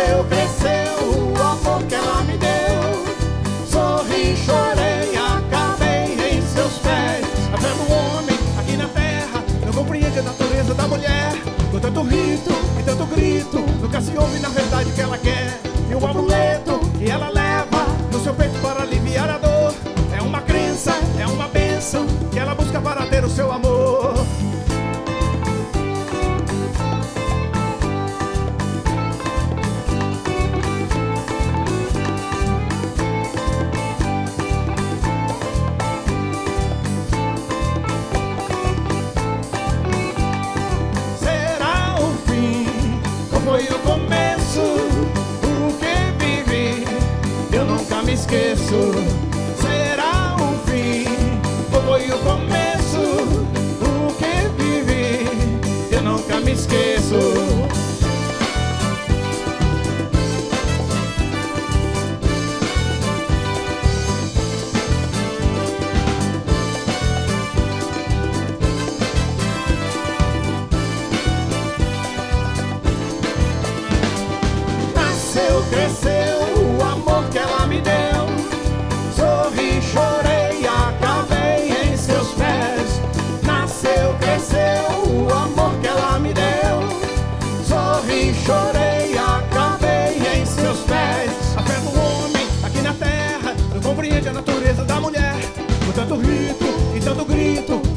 cresceu, cresceu o amor que ela me deu. Sorri, chorei, acabei em seus pés. A fé do homem aqui na terra não compreende a natureza da mulher. Com tanto rito e tanto grito, nunca se ouve na verdade o que ela quer. E o mulher. esqueço. Será o fim, foi o começo. O que vivi, eu nunca me esqueço.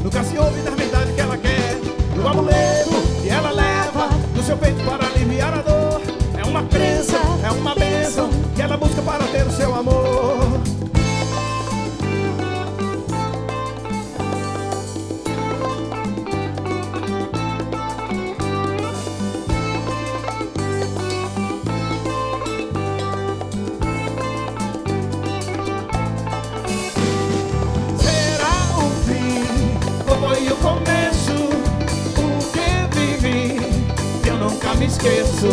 Nunca se ouve na verdade que ela quer. No amuleto que ela leva no seu peito para aliviar a dor. nunca me esqueço.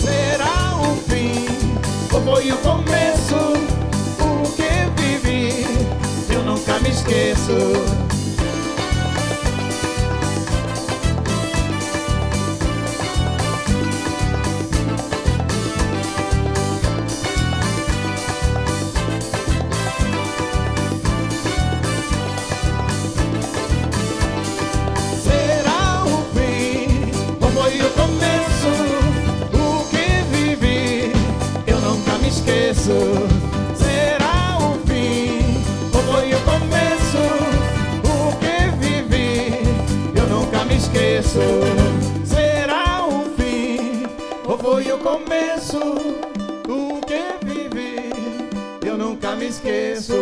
Será o fim ou foi o começo? O que vivi, eu nunca me esqueço. será o fim, ou foi o começo, o que vivi, eu nunca me esqueço.